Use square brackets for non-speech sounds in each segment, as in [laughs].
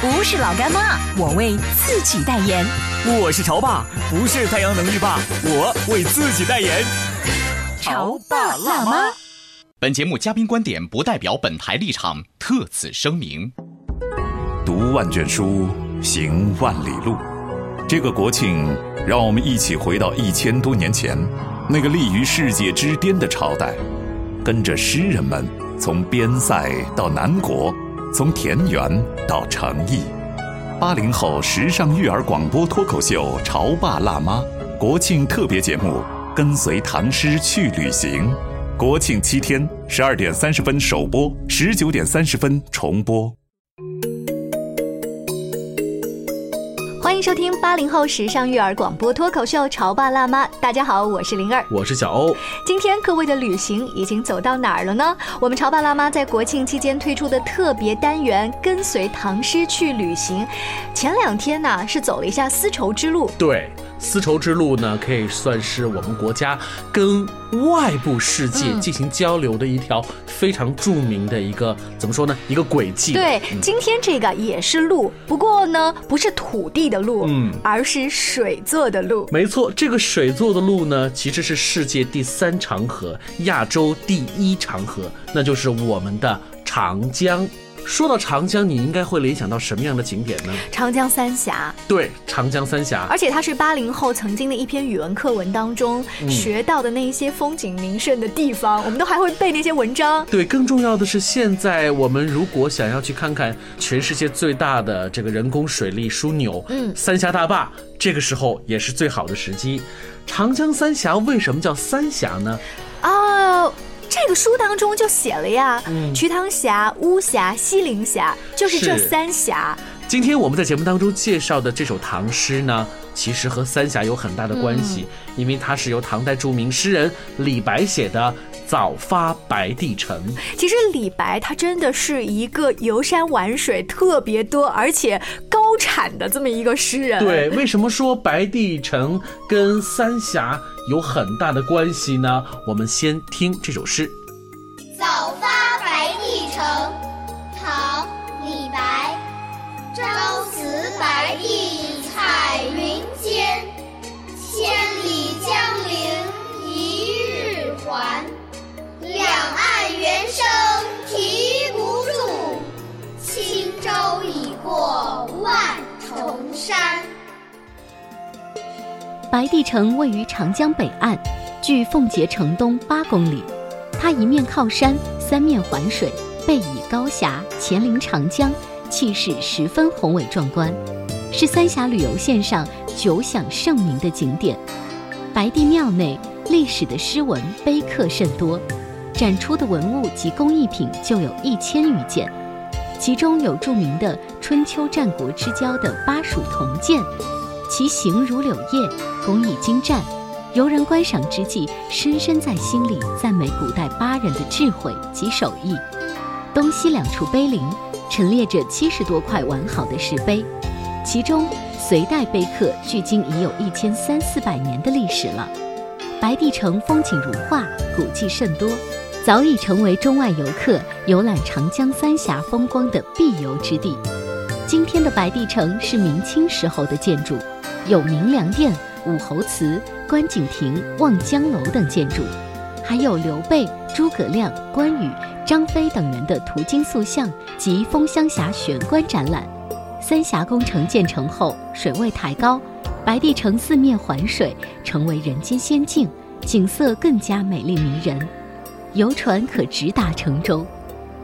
不是老干妈，我为自己代言。我是潮爸，不是太阳能浴霸，我为自己代言。潮爸辣妈。本节目嘉宾观点不代表本台立场，特此声明。读万卷书，行万里路。这个国庆，让我们一起回到一千多年前，那个立于世界之巅的朝代，跟着诗人们从边塞到南国，从田园到诚意。八零后时尚育儿广播脱口秀《潮爸辣妈》国庆特别节目，跟随唐诗去旅行。国庆七天，十二点三十分首播，十九点三十分重播。迎收听八零后时尚育儿广播脱口秀《潮爸辣妈》。大家好，我是灵儿，我是小欧。今天各位的旅行已经走到哪儿了呢？我们潮爸辣妈在国庆期间推出的特别单元“跟随唐诗去旅行”，前两天呢是走了一下丝绸之路。对。丝绸之路呢，可以算是我们国家跟外部世界进行交流的一条非常著名的一个怎么说呢？一个轨迹。对，今天这个也是路，不过呢，不是土地的路，嗯，而是水做的路。没错，这个水做的路呢，其实是世界第三长河，亚洲第一长河，那就是我们的长江。说到长江，你应该会联想到什么样的景点呢？长江三峡。对，长江三峡，而且它是八零后曾经的一篇语文课文当中学到的那一些风景名胜的地方，我们都还会背那些文章。对，更重要的是，现在我们如果想要去看看全世界最大的这个人工水利枢纽，嗯，三峡大坝，这个时候也是最好的时机。长江三峡为什么叫三峡呢？啊。这个书当中就写了呀，瞿塘峡、巫峡、西陵峡，就是这三峡。今天我们在节目当中介绍的这首唐诗呢，其实和三峡有很大的关系，因为它是由唐代著名诗人李白写的《早发白帝城》。其实李白他真的是一个游山玩水特别多，而且高产的这么一个诗人。对，为什么说白帝城跟三峡有很大的关系呢？我们先听这首诗。白帝城位于长江北岸，距奉节城东八公里。它一面靠山，三面环水，背倚高峡，前临长江，气势十分宏伟壮观，是三峡旅游线上久享盛名的景点。白帝庙内历史的诗文碑刻甚多，展出的文物及工艺品就有一千余件，其中有著名的春秋战国之交的巴蜀铜剑。其形如柳叶，工艺精湛，游人观赏之际，深深在心里赞美古代巴人的智慧及手艺。东西两处碑林陈列着七十多块完好的石碑，其中隋代碑刻距今已有一千三四百年的历史了。白帝城风景如画，古迹甚多，早已成为中外游客游览长江三峡风光的必游之地。今天的白帝城是明清时候的建筑。有明良殿、武侯祠、观景亭、望江楼等建筑，还有刘备、诸葛亮、关羽、张飞等人的图经塑像及风湘峡悬棺展览。三峡工程建成后，水位抬高，白帝城四面环水，成为人间仙境，景色更加美丽迷人，游船可直达城中。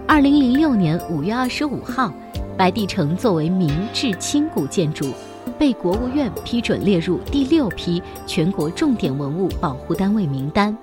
二零零六年五月二十五号，白帝城作为明至清古建筑，被国务院批准列入第六批全国重点文物保护单位名单。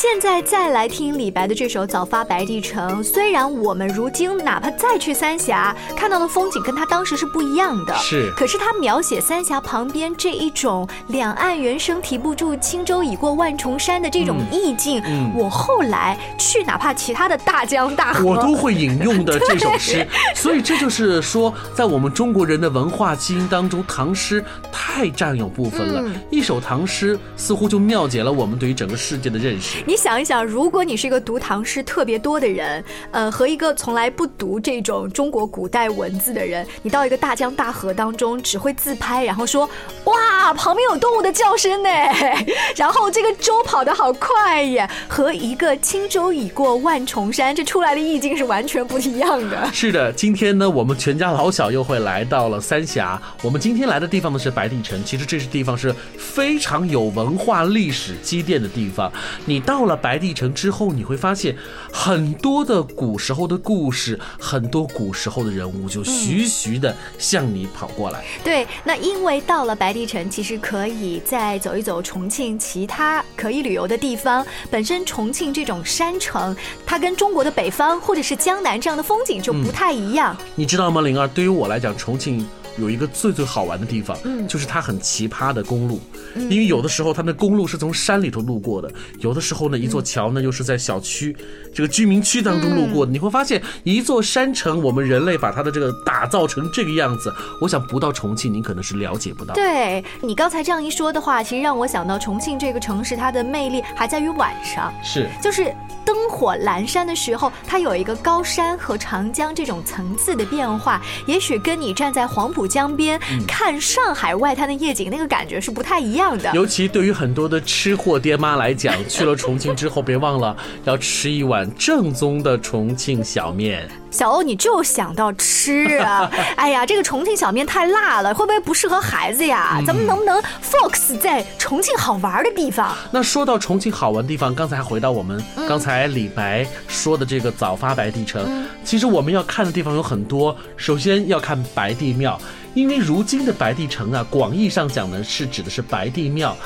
现在再来听李白的这首《早发白帝城》，虽然我们如今哪怕再去三峡，看到的风景跟他当时是不一样的，是。可是他描写三峡旁边这一种两岸猿声啼不住，轻舟已过万重山的这种意境，我后来去哪怕其他的大江大河，我都会引用的这首诗。[laughs] 所以这就是说，在我们中国人的文化基因当中，唐诗太占有部分了。一首唐诗似乎就妙解了我们对于整个世界的认识。你想一想，如果你是一个读唐诗特别多的人，呃，和一个从来不读这种中国古代文字的人，你到一个大江大河当中，只会自拍，然后说，哇，旁边有动物的叫声呢，[laughs] 然后这个舟跑得好快耶，和一个轻舟已过万重山，这出来的意境是完全不一样的。[laughs] 是的，今天呢，我们全家老小又会来到了三峡。我们今天来的地方呢是白帝城，其实这是地方是非常有文化历史积淀的地方。你到。到了白帝城之后，你会发现很多的古时候的故事，很多古时候的人物就徐徐的向你跑过来。对，那因为到了白帝城，其实可以再走一走重庆其他可以旅游的地方。本身重庆这种山城，它跟中国的北方或者是江南这样的风景就不太一样。你知道吗，灵儿？对于我来讲，重庆。有一个最最好玩的地方，嗯，就是它很奇葩的公路，因为有的时候它的公路是从山里头路过的，有的时候呢，一座桥呢又是在小区这个居民区当中路过的。你会发现，一座山城，我们人类把它的这个打造成这个样子，我想不到重庆，您可能是了解不到。对你刚才这样一说的话，其实让我想到重庆这个城市，它的魅力还在于晚上，是，就是灯火阑珊的时候，它有一个高山和长江这种层次的变化，也许跟你站在黄浦。江边看上海外滩的夜景，那个感觉是不太一样的。尤其对于很多的吃货爹妈来讲，去了重庆之后，别忘了要吃一碗正宗的重庆小面。小欧，你就想到吃啊！[laughs] 哎呀，这个重庆小面太辣了，会不会不适合孩子呀？咱们能不能 focus 在重庆好玩的地方？那说到重庆好玩的地方，刚才回到我们刚才李白说的这个早发白帝城，其实我们要看的地方有很多。首先要看白帝庙。因为如今的白帝城啊，广义上讲呢，是指的是白帝庙，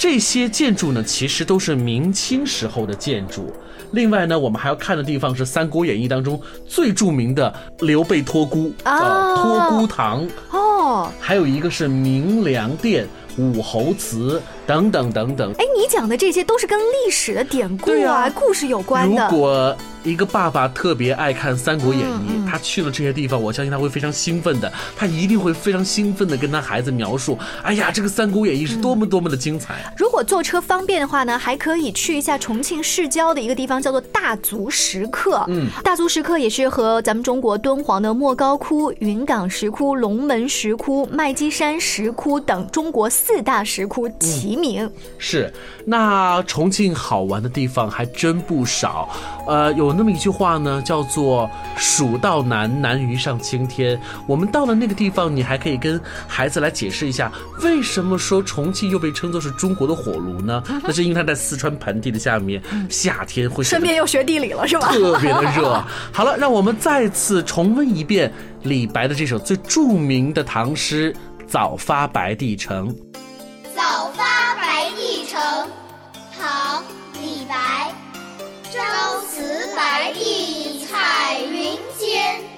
这些建筑呢，其实都是明清时候的建筑。另外呢，我们还要看的地方是《三国演义》当中最著名的刘备托孤啊，托孤堂哦，还有一个是明良殿、武侯祠等等等等。哎，你讲的这些都是跟历史的典故啊、故事有关的。如果一个爸爸特别爱看《三国演义》，他去了这些地方，我相信他会非常兴奋的。他一定会非常兴奋的跟他孩子描述：“哎呀，这个《三国演义》是多么多么的精彩。”如果坐车方便的话呢，还可以去一下重庆市郊的一个地方，叫做大足石刻。嗯，大足石刻也是和咱们中国敦煌的莫高窟、云冈石窟、龙门石窟、麦积山石窟等中国四大石窟齐名。是，那重庆好玩的地方还真不少。呃，有。有那么一句话呢，叫做“蜀道难，难于上青天”。我们到了那个地方，你还可以跟孩子来解释一下，为什么说重庆又被称作是中国的火炉呢？[laughs] 那是因为它在四川盆地的下面，夏天会顺便又学地理了，是吧？特别的热。好了，让我们再次重温一遍李白的这首最著名的唐诗《早发白帝城》。早发白帝城，唐·李白。朝辞白帝彩云间，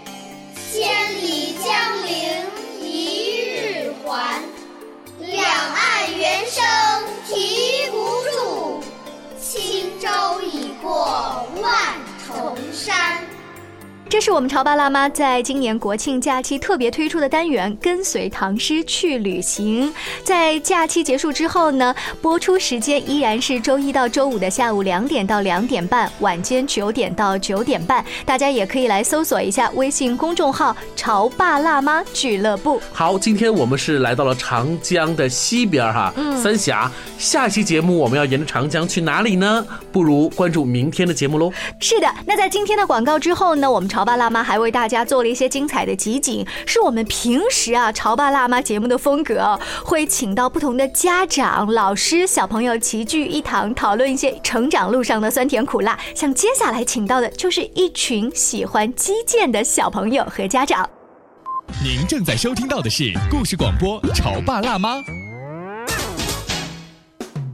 这是我们潮爸辣妈在今年国庆假期特别推出的单元《跟随唐诗去旅行》。在假期结束之后呢，播出时间依然是周一到周五的下午两点到两点半，晚间九点到九点半。大家也可以来搜索一下微信公众号“潮爸辣妈俱乐部”。好，今天我们是来到了长江的西边哈，三峡。下期节目我们要沿着长江去哪里呢？不如关注明天的节目喽。是的，那在今天的广告之后呢，我们潮。潮爸辣妈还为大家做了一些精彩的集锦，是我们平时啊潮爸辣妈节目的风格，会请到不同的家长、老师、小朋友齐聚一堂，讨论一些成长路上的酸甜苦辣。像接下来请到的就是一群喜欢击剑的小朋友和家长。您正在收听到的是故事广播《潮爸辣妈》。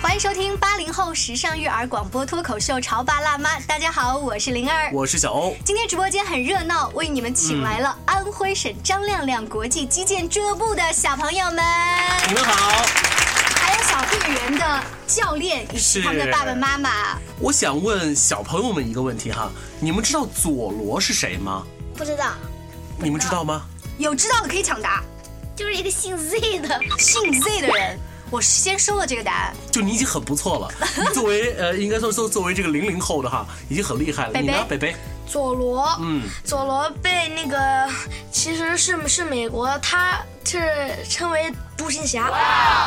欢迎收听八零后时尚育儿广播脱口秀《潮爸辣妈》。大家好，我是灵儿，我是小欧。今天直播间很热闹，为你们请来了安徽省张亮亮国际击剑俱乐部的小朋友们。你们好，还有小队员的教练以及他们的爸爸妈妈。我想问小朋友们一个问题哈，你们知道佐罗是谁吗？不知道，你们知道吗？有知道的可以抢答。就是一个姓 Z 的，姓 Z 的人，我先收了这个答案。就你已经很不错了，[laughs] 你作为呃，应该说作作为这个零零后的哈，已经很厉害了。你呢，北北？佐罗，嗯，佐罗被那个其实是是美国，他是称为独行侠，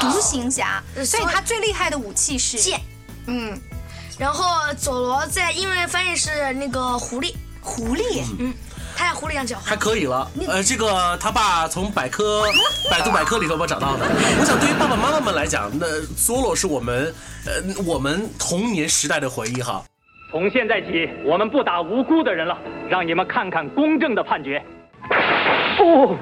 独行侠，所以他最厉害的武器是剑，嗯，然后佐罗在英文翻译是那个狐狸，狐狸，嗯。他像狐狸一样叫，还可以了。呃，这个他爸从百科、[laughs] 百度百科里头我找到的。我想对于爸爸妈妈们来讲，那 Solo 是我们呃我们童年时代的回忆哈。从现在起，我们不打无辜的人了，让你们看看公正的判决。哦，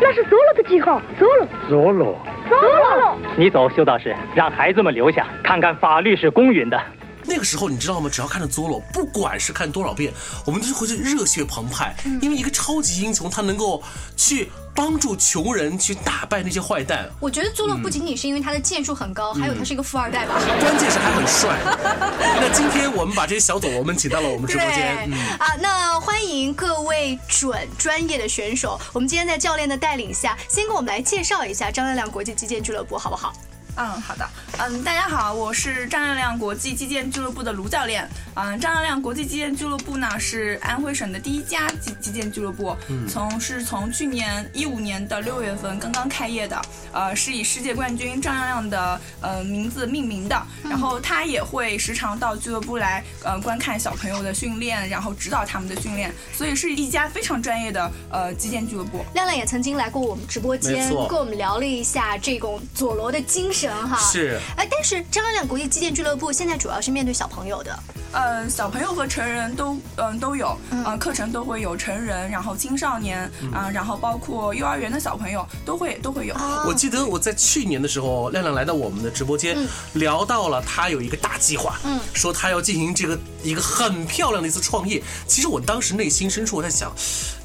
那是 Solo 的记号，Solo，Solo，Solo。你走，修道士，让孩子们留下，看看法律是公允的。那个时候你知道吗？只要看着 Zolo，不管是看多少遍，我们都是会去热血澎湃，因为一个超级英雄，他能够去帮助穷人，去打败那些坏蛋。我觉得 Zolo 不仅仅是因为他的剑术很高，还有他是一个富二代吧。关键是还很帅。那今天我们把这些小佐罗们请到了我们直播间。啊，那欢迎各位准专业的选手。我们今天在教练的带领下，先给我们来介绍一下张亮亮国际击剑俱乐部，好不好？嗯，好的。嗯，大家好，我是张亮亮国际击剑俱乐部的卢教练。嗯，张亮亮国际击剑俱乐部呢是安徽省的第一家击击剑俱乐部，从是从去年一五年的六月份刚刚开业的。呃，是以世界冠军张亮亮的呃名字命名的。然后他也会时常到俱乐部来呃观看小朋友的训练，然后指导他们的训练。所以是一家非常专业的呃击剑俱乐部。亮亮也曾经来过我们直播间，跟我们聊了一下这种佐罗的精神哈。是。哎，但是张亮亮国际击剑俱乐部现在主要是面对小朋友的，嗯，小朋友和成人都嗯都有，嗯，课程都会有成人，然后青少年啊，然后包括幼儿园的小朋友都会都会有。我记得我在去年的时候，亮亮来到我们的直播间，聊到了他有一个大计划，嗯，说他要进行这个一个很漂亮的一次创业。其实我当时内心深处我在想，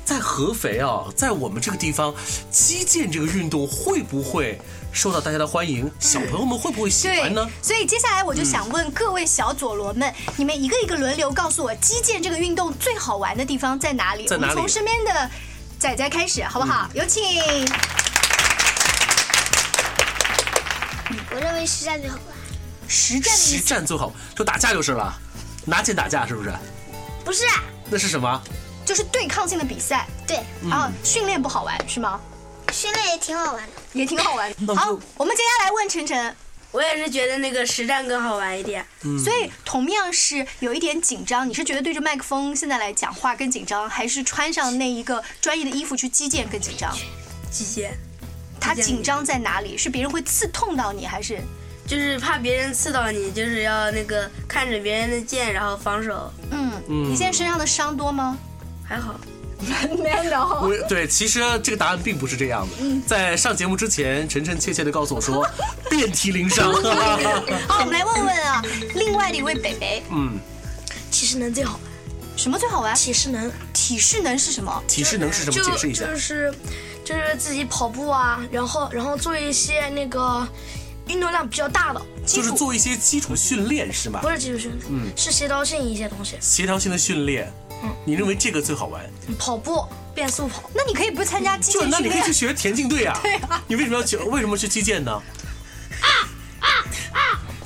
在合肥啊，在我们这个地方，击剑这个运动会不会？受到大家的欢迎，小朋友们会不会喜欢呢？所以接下来我就想问各位小佐罗们，你们一个一个轮流告诉我，击剑这个运动最好玩的地方在哪里？在哪里？从身边的仔仔开始，好不好？有请。我认为实战最好玩。实战？实战最好，就打架就是了，拿剑打架是不是？不是。那是什么？就是对抗性的比赛。对。然后，训练不好玩是吗？训练也挺好玩的，也挺好玩。好，我们接下来问晨晨。我也是觉得那个实战更好玩一点。所以同样是有一点紧张，你是觉得对着麦克风现在来讲话更紧张，还是穿上那一个专业的衣服去击剑更紧张？击剑。他紧张在哪里？是别人会刺痛到你，还是？就是怕别人刺到你，就是要那个看着别人的剑然后防守。嗯。你现在身上的伤多吗？还好。[laughs] 我对，其实这个答案并不是这样的。在上节目之前，晨晨切切的告诉我说，[laughs] 遍体鳞伤。好，[laughs] 我们来问问啊，另外的一位北北，嗯，体适能最好玩。什么最好玩？体适能。体适能是什么？体适能是什么？解释一下。就是就是自己跑步啊，然后然后做一些那个运动量比较大的，就是做一些基础训练是吗？不是基础训练，嗯，是协调性一些东西。协调性的训练。嗯，你认为这个最好玩？跑步变速跑，那你可以不参加击剑就那你可以去学田径队啊。对啊。你为什么要去？为什么去击剑呢？啊啊啊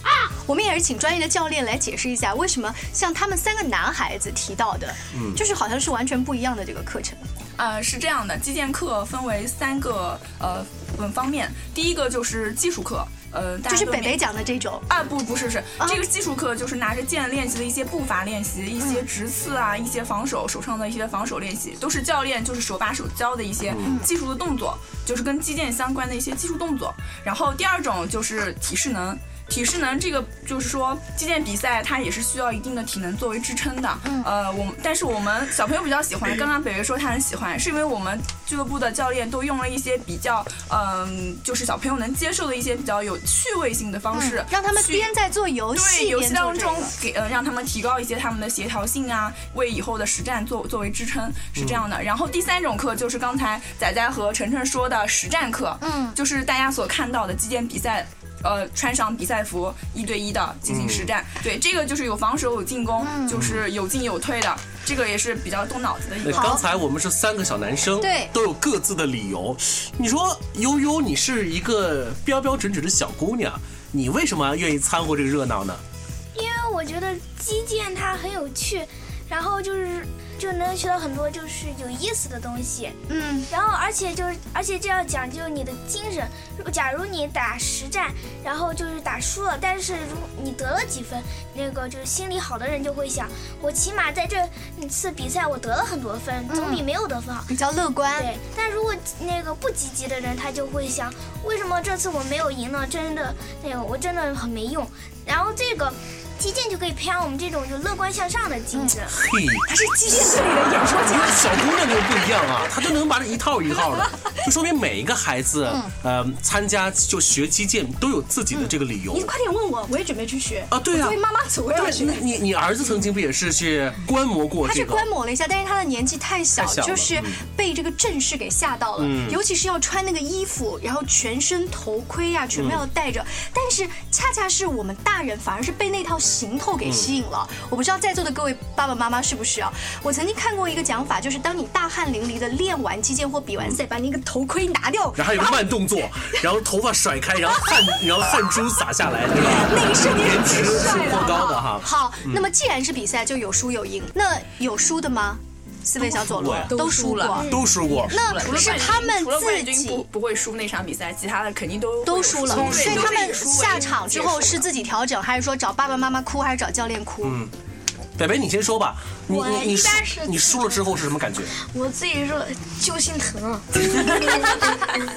啊！我们也是请专业的教练来解释一下，为什么像他们三个男孩子提到的，嗯，就是好像是完全不一样的这个课程。呃，是这样的，击剑课分为三个呃方面，第一个就是技术课。呃，就是北北讲的这种啊，不不是是这个技术课，就是拿着剑练习的一些步伐练习，一些直刺啊，一些防守手上的一些防守练习，都是教练就是手把手教的一些技术的动作，就是跟击剑相关的一些技术动作。然后第二种就是体适能。体适能这个就是说击剑比赛，它也是需要一定的体能作为支撑的。嗯，呃，我但是我们小朋友比较喜欢。刚刚北北说他很喜欢，是因为我们俱乐部的教练都用了一些比较，嗯，就是小朋友能接受的一些比较有趣味性的方式，让他们边在做游戏，对游戏当中给呃让他们提高一些他们的协调性啊，为以后的实战作作为支撑，是这样的。然后第三种课就是刚才仔仔和晨晨说的实战课，嗯，就是大家所看到的击剑比赛。呃，穿上比赛服，一对一的进行实战。对，这个就是有防守有进攻，就是有进有退的。这个也是比较动脑子的。一个刚才我们是三个小男生，对，都有各自的理由。你说悠悠，你是一个标标准准的小姑娘，你为什么愿意掺和这个热闹呢？因为我觉得击剑它很有趣，然后就是。就能学到很多就是有意思的东西，嗯，然后而且就是而且这要讲究你的精神。假如你打实战，然后就是打输了，但是如你得了几分，那个就是心里好的人就会想，我起码在这次比赛我得了很多分，总比没有得分好，比较乐观。对，但如果那个不积极的人，他就会想，为什么这次我没有赢呢？真的那个我真的很没用。然后这个。击剑就可以培养我们这种就乐观向上的精神。嘿，他是击剑队的演说家。小姑娘就不一样啊，她就能把这一套一套的，[laughs] 就说明每一个孩子，呃，参加就学击剑都有自己的这个理由。你快点问我，我也准备去学啊。对啊，作为妈妈组，我要学。你你儿子曾经不也是去观摩过？他是观摩了一下，但是他的年纪太小，就是被这个阵势给吓到了。尤其是要穿那个衣服，然后全身头盔呀，全部要戴着。但是恰恰是我们大人反而是被那套。行头给吸引了，我不知道在座的各位爸爸妈妈是不是啊？我曾经看过一个讲法，就是当你大汗淋漓的练完击剑或比完赛，把你那个头盔拿掉，然后还有个慢动作，然后头发甩开，然后汗，然后汗珠洒下来，对吧？那一瞬间颜值是颇高的哈。好，那么既然是比赛，就有输有赢，那有输的吗？四位小佐罗都输了，都输过。那是他们自己不不会输那场比赛，其他的肯定都都输了。所以他们下场之后是自己调整，还是说找爸爸妈妈哭，还是找教练哭？嗯，北北你先说吧。你你你输你输了之后是什么感觉？[laughs] 我自己说就心疼，[laughs]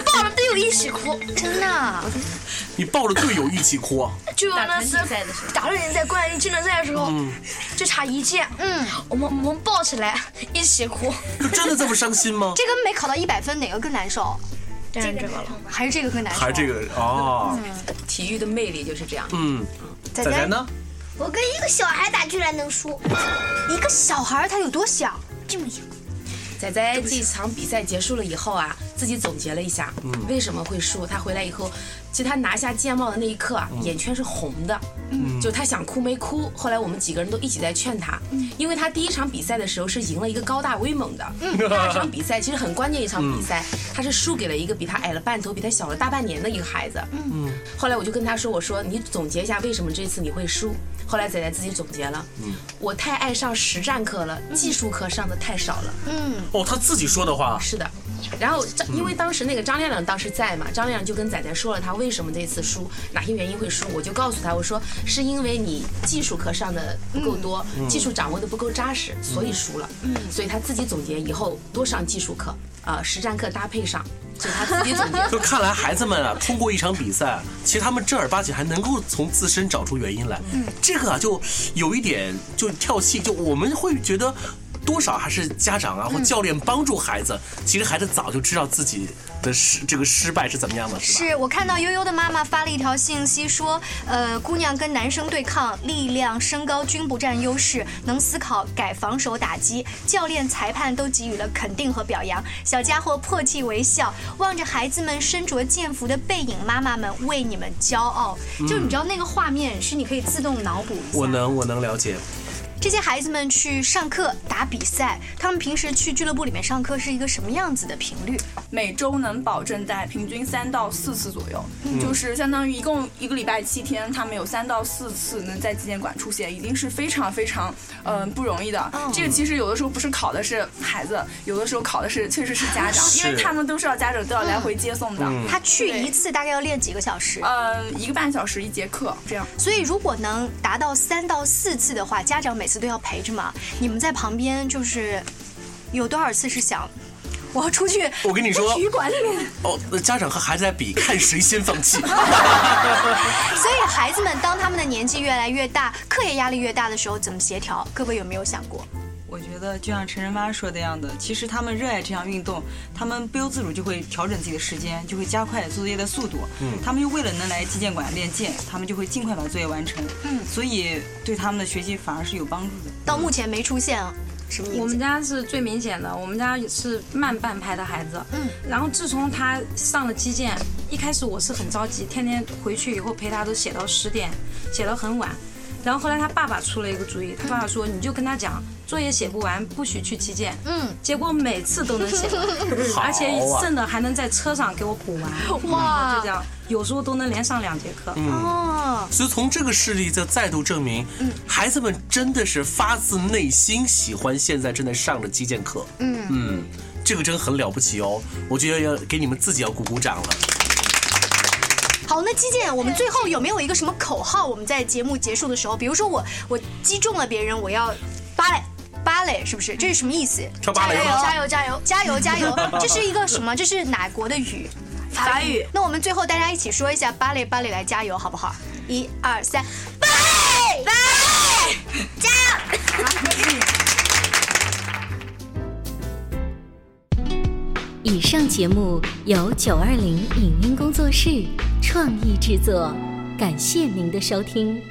抱着队友一起哭，真的。你抱着队友一起哭？[laughs] 就那次打团体赛、冠军技能赛的时候，就差一届，嗯，我们我们抱起来一起哭。就真的这么伤心吗？这跟没考到一百分哪个更难受？当然这个了，还是这个更难受？还是这个哦？体育的魅力就是这样。嗯，仔仔呢？我跟一个小孩打居然能输，一个小孩他有多小？这么小。仔仔这场比赛结束了以后啊，自己总结了一下，为什么会输？他回来以后，其实他拿下剑帽的那一刻啊，眼圈是红的，就他想哭没哭。后来我们几个人都一起在劝他，因为他第一场比赛的时候是赢了一个高大威猛的，第二场比赛其实很关键一场比赛，他是输给了一个比他矮了半头、比他小了大半年的一个孩子。嗯，后来我就跟他说：“我说你总结一下为什么这次你会输。”后来仔仔自己总结了，嗯，我太爱上实战课了，技术课上的太少了。嗯，哦，他自己说的话。是的，然后张，因为当时那个张亮亮当时在嘛，张亮亮就跟仔仔说了他为什么这次输，哪些原因会输，我就告诉他，我说是因为你技术课上的不够多，技术掌握的不够扎实，所以输了。嗯，所以他自己总结以后多上技术课，呃，实战课搭配上。就他自己总结，[laughs] 就看来孩子们啊，通过一场比赛，其实他们正儿八经还能够从自身找出原因来。嗯，这个啊，就有一点就跳戏，就我们会觉得多少还是家长啊或教练帮助孩子，其实孩子早就知道自己的失这个失败是怎么样的，是吧？是我看到悠悠的妈妈发了一条信息说，呃，姑娘跟男生对抗，力量、身高均不占优势，能思考改防守打击，教练、裁判都给予了肯定和表扬。小家伙破涕为笑，望着孩子们身着剑服的背影，妈妈们为你们骄傲。就你知道那个画面是你可以自动脑补一下。我能，我能了解。这些孩子们去上课打比赛，他们平时去俱乐部里面上课是一个什么样子的频率？每周能保证在平均三到四次左右，就是相当于一共一个礼拜七天，他们有三到四次能在纪检馆出现，已经是非常非常嗯不容易的。这个其实有的时候不是考的是孩子，有的时候考的是确实是家长，因为他们都是要家长都要来回接送的。他去一次大概要练几个小时？嗯，一个半小时一节课这样。所以如果能达到三到四次的话，家长每次都要陪着嘛。你们在旁边就是有多少次是想？我要出去，我跟你说，体育馆里面哦，家长和孩子在比，看谁先放弃。[laughs] [laughs] 所以孩子们当他们的年纪越来越大，课业压力越大的时候，怎么协调？各位有没有想过？我觉得就像陈晨妈说的样的，其实他们热爱这项运动，他们不由自主就会调整自己的时间，就会加快作业的速度。嗯，他们又为了能来击剑馆练剑，他们就会尽快把作业完成。嗯，所以对他们的学习反而是有帮助的。到目前没出现啊。我们家是最明显的，我们家是慢半拍的孩子。嗯，然后自从他上了击剑，一开始我是很着急，天天回去以后陪他都写到十点，写到很晚。然后后来他爸爸出了一个主意，他爸爸说你就跟他讲，作业写不完不许去击剑。嗯，结果每次都能写完，[laughs] 而且剩的还能在车上给我补完。哇，就这样，有时候都能连上两节课。哦，所以从这个事例就再度证明，孩子们真的是发自内心喜欢现在正在上的击剑课。嗯嗯，这个真很了不起哦，我觉得要给你们自己要鼓鼓掌了。好，那击剑，我们最后有没有一个什么口号？我们在节目结束的时候，比如说我我击中了别人，我要芭蕾芭蕾，是不是？这是什么意思？跳芭蕾，加油加油加油加油！[laughs] 这是一个什么？这是哪国的语？法语。那我们最后大家一起说一下芭蕾芭蕾来加油，好不好？一二三，芭蕾芭蕾，加油！以上节目由九二零影音工作室创意制作，感谢您的收听。